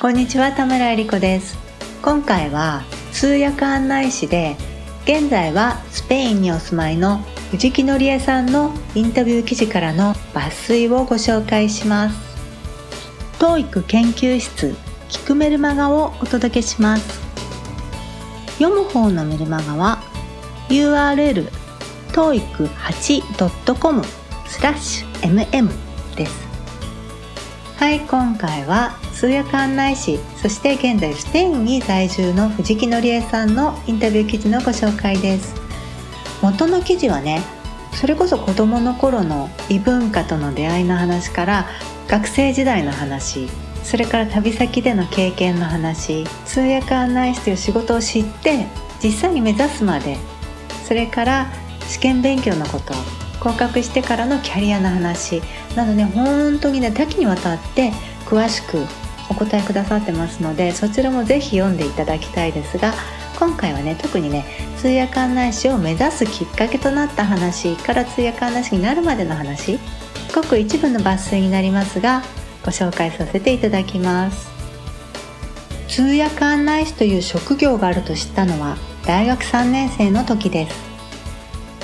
こんにちは田村恵理子です。今回は通訳案内士で現在はスペインにお住まいの藤木のりえさんのインタビュー記事からの抜粋をご紹介します。TOEIC 研究室聞くメルマガをお届けします。読む方のメルマガは URL toeic8.com スラッシュ mm です。はい今回は通訳案内士そして現在スペインに在住の藤木のりえさんのインタビュー記事のご紹介です。元の記事はねそれこそ子どもの頃の異文化との出会いの話から学生時代の話それから旅先での経験の話通訳案内士という仕事を知って実際に目指すまでそれから試験勉強のこと合格してからのキャリアの話なので本当にね多岐にわたって詳しくお答えくださってますのでそちらもぜひ読んでいただきたいですが今回はね特にね通訳案内士を目指すきっかけとなった話から通訳案内士になるまでの話ごく一部の抜粋になりますがご紹介させていただきます。通訳案内士という職業があると知ったのは大学3年生の時です。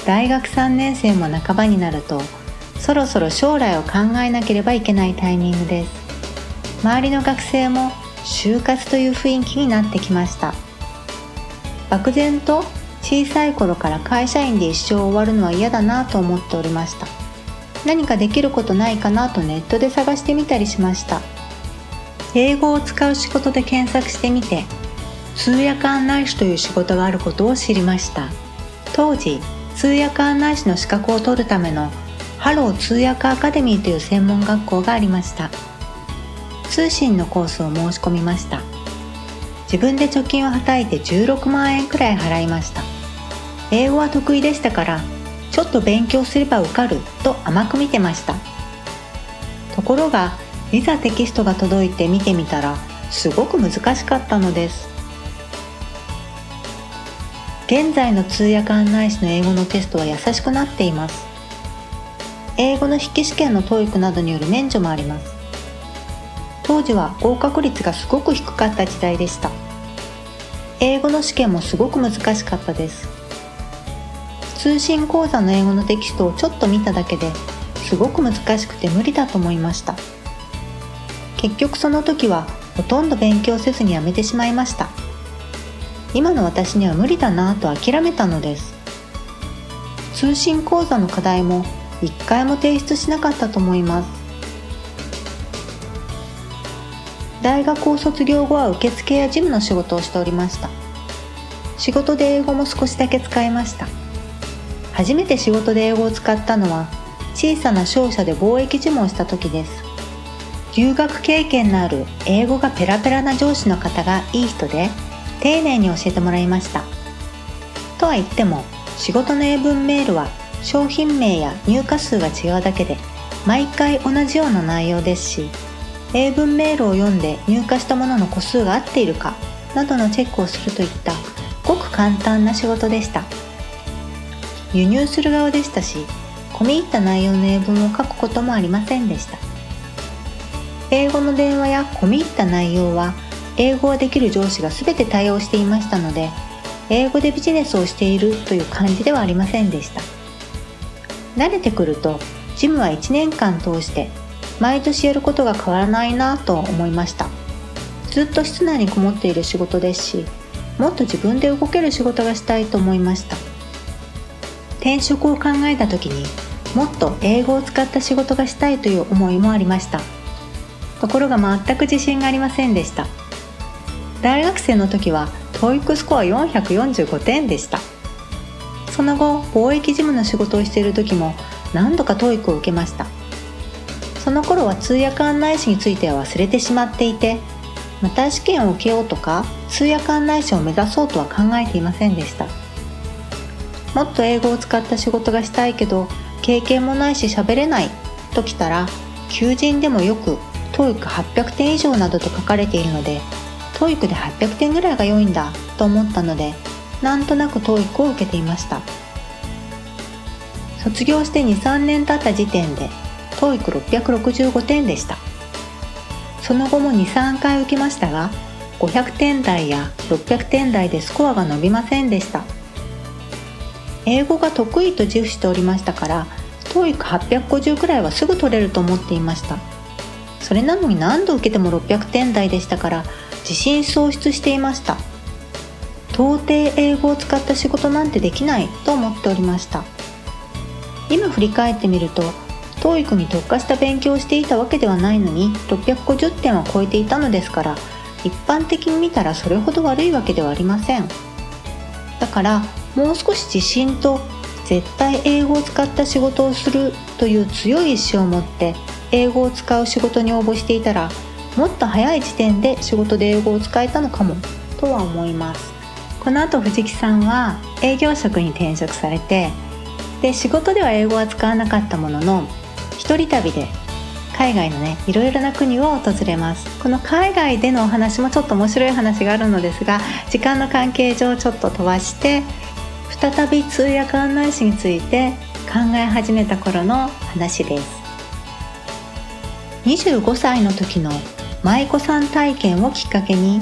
大学3年生も半ばになるとそろそろ将来を考えなければいけないタイミングです。周りの学生も就活という雰囲気になってきました。漠然と小さい頃から会社員で一生終わるのは嫌だなと思っておりました。何かできることないかなとネットで探してみたりしました。英語を使う仕事で検索してみて通訳案内士という仕事があることを知りました。当時通訳案内士の資格を取るためのハロー通訳アカデミーという専門学校がありました。通信のコースを申し込みました。自分で貯金をはたいて16万円くらい払いました。英語は得意でしたからちょっと勉強すれば受かると甘く見てました。ところがいざテキストが届いて見てみたらすごく難しかったのです。現在の通訳案内士の英語のテストは優しくなっています。英語の筆記試験の TOEIC などによる免除もあります。当時は合格率がすごく低かった時代でした。英語の試験もすごく難しかったです。通信講座の英語のテキストをちょっと見ただけですごく難しくて無理だと思いました。結局その時はほとんど勉強せずにやめてしまいました。今の私には無理だなぁと諦めたのです。通信講座の課題も一回も提出しなかったと思います。大学を卒業後は受付や事務の仕事をしておりました。仕事で英語も少しだけ使いました。初めて仕事で英語を使ったのは小さな商社で貿易事務をした時です。留学経験のある英語がペラペラな上司の方がいい人で丁寧に教えてもらいました。とは言っても仕事の英文メールは商品名や入荷数が違うだけで毎回同じような内容ですし英文メールを読んで入荷したものの個数が合っているかなどのチェックをするといったごく簡単な仕事でした。輸入する側でしたし込み入った内容の英文を書くこともありませんでした。英語の電話や込み入った内容は英語ができる上司が全て対応していましたので英語でビジネスをしているという感じではありませんでした。慣れてくるとジムは1年間通して毎年やることが変わらないなと思いました。ずっと室内にこもっている仕事ですしもっと自分で動ける仕事がしたいと思いました。転職を考えた時にもっと英語を使った仕事がしたいという思いもありました。ところが全く自信がありませんでした。大学生の時は TOEIC スコア445点でした。その後貿易事務の仕事をしている時も何度か TOEIC を受けました。その頃は通訳案内士については忘れてしまっていてまた試験を受けようとか通訳案内士を目指そうとは考えていませんでした。もっと英語を使った仕事がしたいけど経験もないし喋れないときたら求人でもよく TOEIC800 点以上などと書かれているので TOEIC で800点ぐらいが良いんだと思ったのでなんとなく TOEIC を受けていました。卒業して23年経った時点で TOEIC665 点でした。その後も23回受けましたが500点台や600点台でスコアが伸びませんでした。英語が得意と自負しておりましたから TOEIC850 くらいはすぐ取れると思っていました。それなのに何度受けても600点台でしたから自信喪失していました。到底英語を使った仕事なんてできないと思っておりました。今振り返ってみると TOEIC に特化した勉強をしていたわけではないのに650点は超えていたのですから一般的に見たらそれほど悪いわけではありません。だからもう少し自信と絶対英語を使った仕事をするという強い意志を持って英語を使う仕事に応募していたらもっと早い時点で仕事で英語を使えたのかもとは思います。この後藤木さんは営業職に転職されてで仕事では英語は使わなかったものの一人旅で海外のねいろいろな国を訪れます。この海外でのお話もちょっと面白い話があるのですが時間の関係上ちょっと飛ばして再び通訳案内士について考え始めた頃の話です。25歳の時の舞妓さん体験をきっかけに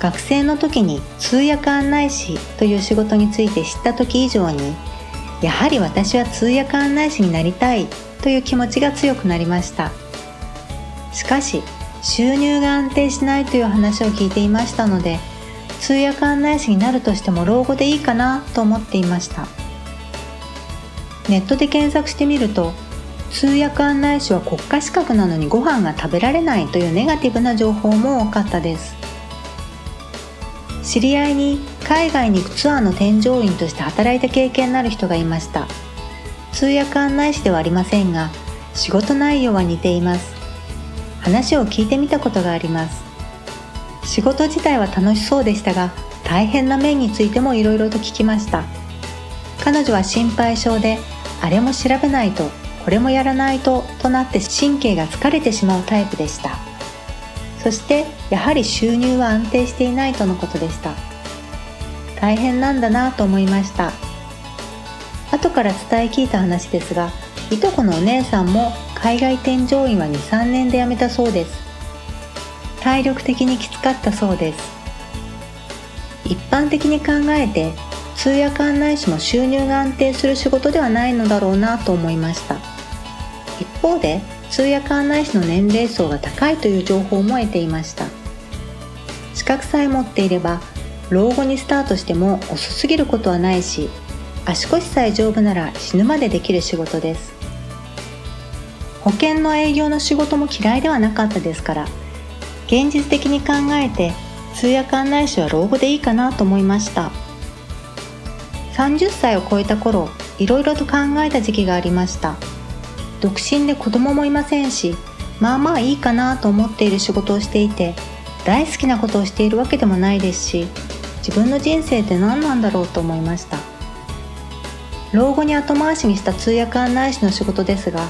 学生の時に通訳案内士という仕事について知った時以上にやはり私は通訳案内士になりたいという気持ちが強くなりました。しかし収入が安定しないという話を聞いていましたので通訳案内士になるとしても老後でいいかなと思っていました。ネットで検索してみると通訳案内士は国家資格なのにご飯が食べられないというネガティブな情報も多かったです。知り合いに海外に行くツアーの添乗員として働いた経験のある人がいました。通訳案内士ではありませんが仕事内容は似ています。話を聞いてみたことがあります。仕事自体は楽しそうでしたが大変な面についてもいろいろと聞きました。彼女は心配性であれも調べないとこれもやらないととなって神経が疲れてしまうタイプでした。そしてやはり収入は安定していないとのことでした。大変なんだなと思いました。後から伝え聞いた話ですがいとこのお姉さんも海外添乗員は23年で辞めたそうです。体力的にきつかったそうです。一般的に考えて通訳案内士も収入が安定する仕事ではないのだろうなと思いました。一方で通訳案内士の年齢層が高いという情報も得ていました。資格さえ持っていれば老後にスタートしても遅すぎることはないし足腰さえ丈夫なら死ぬまでできる仕事です。保険の営業の仕事も嫌いではなかったですから現実的に考えて通訳案内士は老後でいいかなと思いました。30歳を超えた頃いろいろと考えた時期がありました。独身で子供もいませんしまあまあいいかなと思っている仕事をしていて大好きなことをしているわけでもないですし自分の人生って何なんだろうと思いました。老後に後回しにした通訳案内士の仕事ですが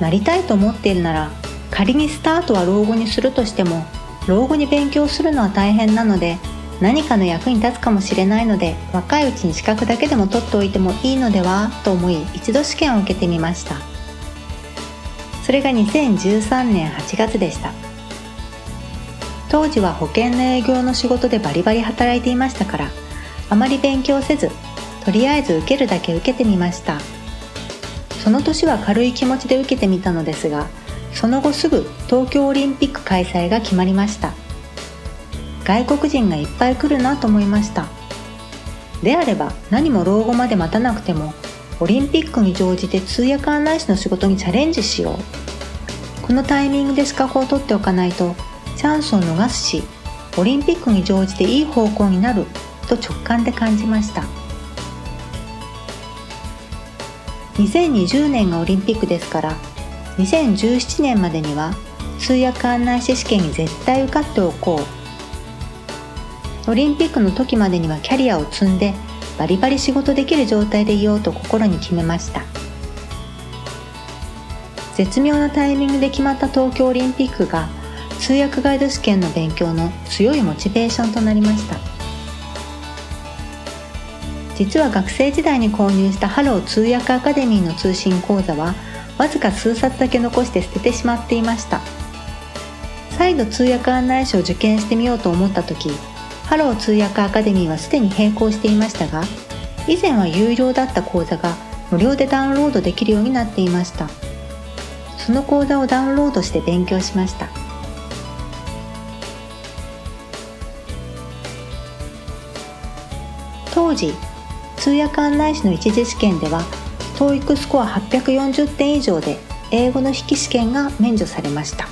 なりたいと思っているなら仮にスタートは老後にするとしても老後に勉強するのは大変なので何かの役に立つかもしれないので若いうちに資格だけでも取っておいてもいいのではと思い一度試験を受けてみました。それが2013年8月でした。当時は保険の営業の仕事でバリバリ働いていましたからあまり勉強せずとりあえず受けるだけ受けてみました。その年は軽い気持ちで受けてみたのですがその後すぐ東京オリンピック開催が決まりました。外国人がいっぱい来るなと思いました。であれば何も老後まで待たなくてもオリンピックに乗じて通訳案内士の仕事にチャレンジしよう。このタイミングで資格を取っておかないとチャンスを逃すしオリンピックに乗じていい方向になると直感で感じました。2020年がオリンピックですから2017年までには通訳案内士試験に絶対受かっておこう。オリンピックの時までにはキャリアを積んでバリバリ仕事できる状態でいようと心に決めました。絶妙なタイミングで決まった東京オリンピックが通訳ガイド試験の勉強の強いモチベーションとなりました。実は学生時代に購入したハロー通訳アカデミーの通信講座はわずか数冊だけ残して捨ててしまっていました。再度通訳案内士を受験してみようと思った時ハロー通訳アカデミーはすでに閉校していましたが以前は有料だった講座が無料でダウンロードできるようになっていました。その講座をダウンロードして勉強しました。当時通訳案内士の一次試験では TOEIC スコア840点以上で英語の筆記試験が免除されました。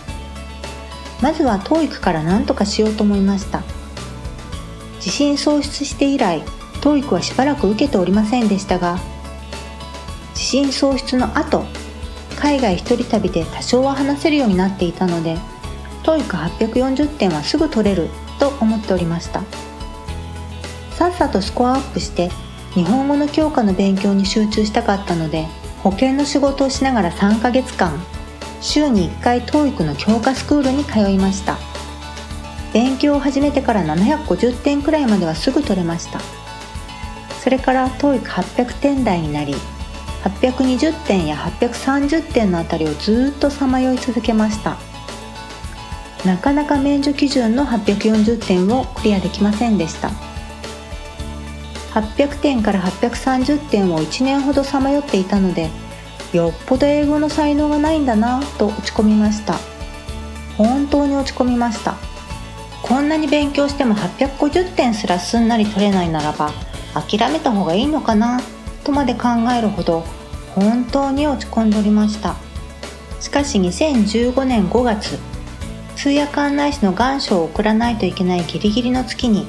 まずは TOEIC から何とかしようと思いました。自信喪失して以来 TOEIC はしばらく受けておりませんでしたが自信喪失の後海外一人旅で多少は話せるようになっていたので TOEIC840 点はすぐ取れると思っておりました。さっさとスコアアップして日本語の教科の勉強に集中したかったので保険の仕事をしながら3ヶ月間週に1回 TOEIC の教科スクールに通いました。勉強を始めてから750点くらいまではすぐ取れました。それから TOEIC800 点台になり820点や830点のあたりをずっとさまよい続けました。なかなか免除基準の840点をクリアできませんでした。800点から830点を1年ほどさまよっていたのでよっぽど英語の才能がないんだなと落ち込みました。本当に落ち込みました。こんなに勉強しても850点すらすんなり取れないならば諦めた方がいいのかなとまで考えるほど本当に落ち込んでおりました。しかし2015年5月通訳案内士の願書を送らないといけないギリギリの月に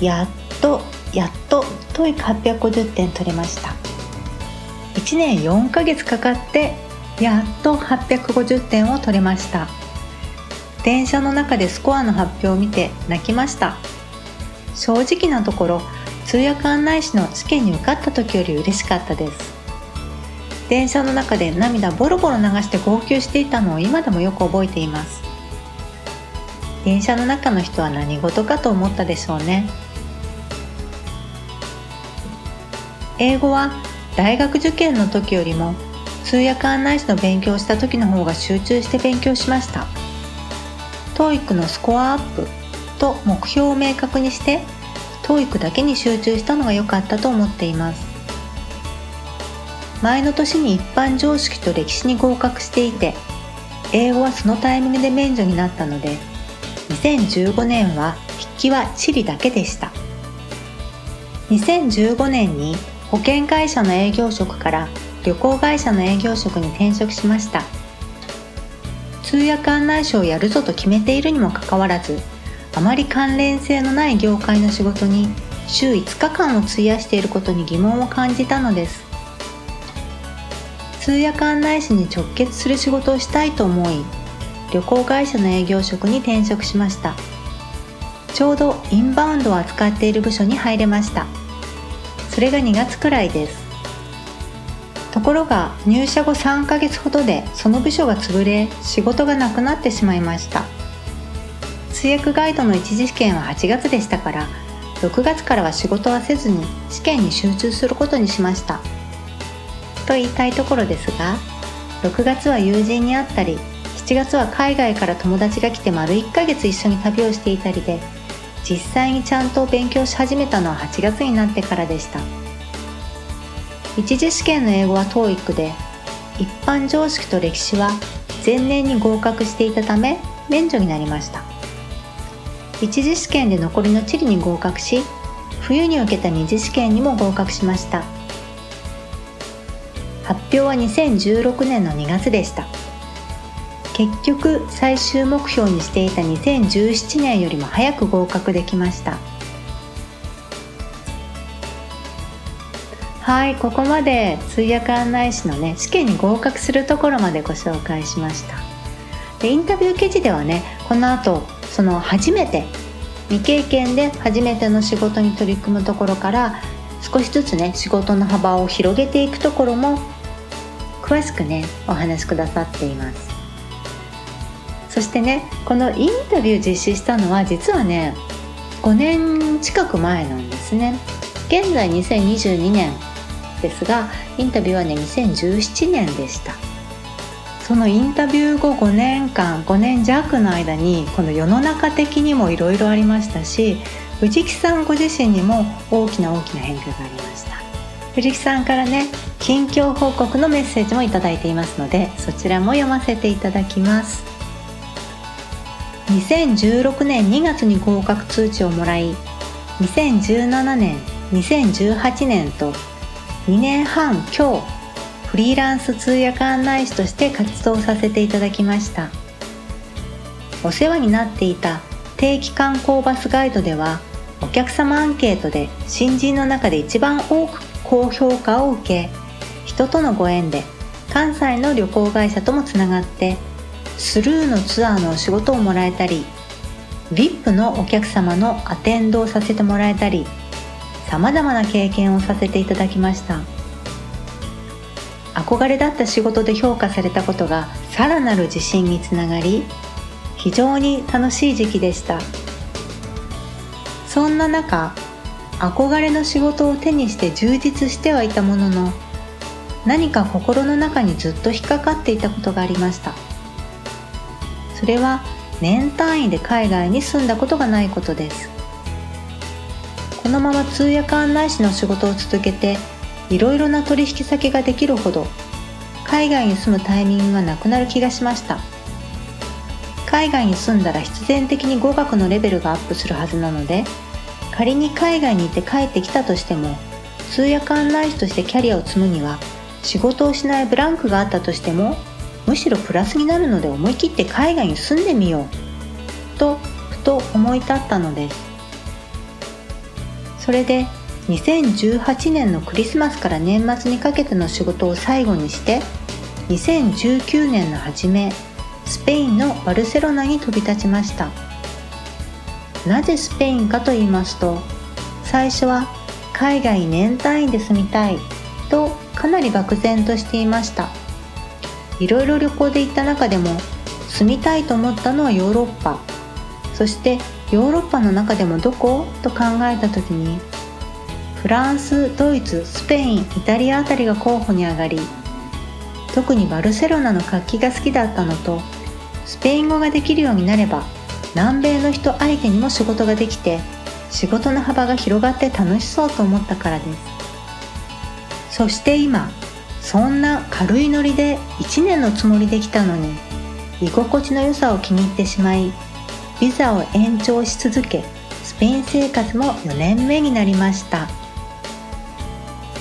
やっとやっと TOEIC850 点取れました。1年4ヶ月かかってやっと850点を取れました。電車の中でスコアの発表を見て泣きました。正直なところ通訳案内士の試験に受かった時より嬉しかったです。電車の中で涙ボロボロ流して号泣していたのを今でもよく覚えています。電車の中の人は何事かと思ったでしょうね。英語は大学受験の時よりも通訳案内士の勉強をした時の方が集中して勉強しました。TOEIC のスコアアップと目標を明確にして TOEIC だけに集中したのが良かったと思っています。前の年に一般常識と歴史に合格していて英語はそのタイミングで免除になったので2015年は筆記は地理だけでした。2015年に保険会社の営業職から旅行会社の営業職に転職しました。通訳案内所をやるぞと決めているにもかかわらずあまり関連性のない業界の仕事に週5日間を費やしていることに疑問を感じたのです。通訳案内士に直結する仕事をしたいと思い旅行会社の営業職に転職しました。ちょうどインバウンドを扱っている部署に入れました。それが2月くらいです。ところが入社後3ヶ月ほどでその部署が潰れ仕事がなくなってしまいました。通訳ガイドの一次試験は8月でしたから6月からは仕事はせずに試験に集中することにしました。と言いたいところですが6月は友人に会ったり7月は海外から友達が来て丸1ヶ月一緒に旅をしていたりで実際にちゃんと勉強し始めたのは8月になってからでした。一次試験の英語は TOEIC で一般常識と歴史は前年に合格していたため免除になりました。一次試験で残りの地理に合格し冬に受けた二次試験にも合格しました。発表は2016年の2月でした。結局最終目標にしていた2017年よりも早く合格できました。はいここまで通訳案内士のね試験に合格するところまでご紹介しました。でインタビュー記事ではねこの後その初めて未経験で初めての仕事に取り組むところから少しずつね仕事の幅を広げていくところも詳しくねお話しくださっています。そしてねこのインタビュー実施したのは実はね5年近く前なんですね。現在2022年ですがインタビューはね2017年でした。そのインタビュー後5年間5年弱の間にこの世の中的にもいろいろありましたし藤木さんご自身にも大きな大きな変化がありました。藤木さんからね近況報告のメッセージもいただいていますのでそちらも読ませていただきます。2016年2月に合格通知をもらい2017年2018年と2年半今日フリーランス通訳案内士として活動させていただきました。お世話になっていた定期観光バスガイドではお客様アンケートで新人の中で一番多く高評価を受け人とのご縁で関西の旅行会社ともつながってスルーのツアーのお仕事をもらえたり VIP のお客様のアテンドをさせてもらえたりさまざまな経験をさせていただきました。憧れだった仕事で評価されたことがさらなる自信につながり非常に楽しい時期でした。そんな中憧れの仕事を手にして充実してはいたものの何か心の中にずっと引っかかっていたことがありました。それは年単位で海外に住んだことがないことです。このまま通訳案内士の仕事を続けていろいろな取引先ができるほど海外に住むタイミングがなくなる気がしました。海外に住んだら必然的に語学のレベルがアップするはずなので仮に海外に行って帰ってきたとしても通訳案内士としてキャリアを積むには仕事をしないブランクがあったとしてもむしろプラスになるので思い切って海外に住んでみようとふと思い立ったのです。それで2018年のクリスマスから年末にかけての仕事を最後にして2019年の初めスペインのバルセロナに飛び立ちました。なぜスペインかと言いますと最初は海外年単位で住みたいとかなり漠然としていました。いろいろ旅行で行った中でも住みたいと思ったのはヨーロッパ。そしてヨーロッパの中でもどこと考えた時にフランスドイツスペインイタリアあたりが候補に上がり特にバルセロナの活気が好きだったのとスペイン語ができるようになれば南米の人相手にも仕事ができて仕事の幅が広がって楽しそうと思ったからです。そして今そんな軽いノリで1年のつもりできたのに居心地の良さを気に入ってしまいビザを延長し続けスペイン生活も4年目になりました。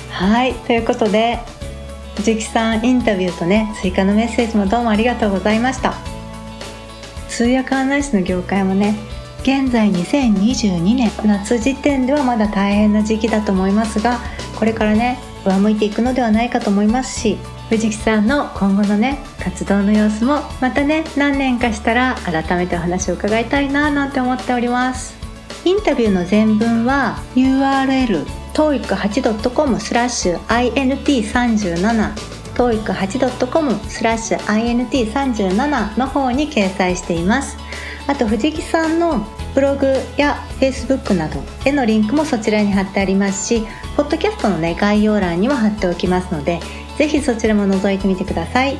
はいということで藤木さんインタビューとね追加のメッセージもどうもありがとうございました。通訳案内士の業界もね現在2022年夏時点ではまだ大変な時期だと思いますがこれからね上向いていくのではないかと思いますし藤木さんの今後のね活動の様子もまたね何年かしたら改めてお話を伺いたいななんて思っております。インタビューの全文は URL toeic8.com スラッシュ int37 toeic8.com スラッシュ int37 の方に掲載しています。あと藤木さんのブログや Facebook などへのリンクもそちらに貼ってありますしポッドキャストのね概要欄にも貼っておきますのでぜひそちらも覗いてみてください。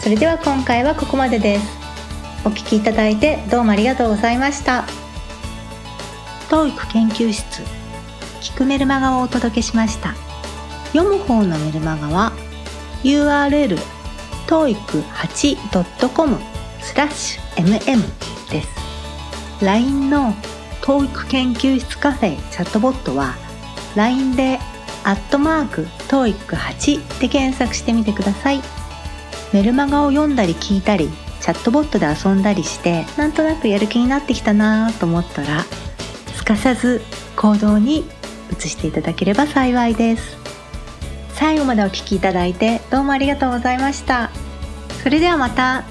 それでは今回はここまでです。お聴きいただいてどうもありがとうございました。TOEIC 研究室聞くメルマガをお届けしました。読む方のメルマガは URL toeic8.com スラッシュ mm です。LINE の TOEIC 研究室カフェチャットボットは LINE でアットマーク TOEIC8 で検索してみてください。メルマガを読んだり聞いたりチャットボットで遊んだりしてなんとなくやる気になってきたなと思ったらすかさず行動に移していただければ幸いです。最後までお聴きいただいてどうもありがとうございました。それではまた。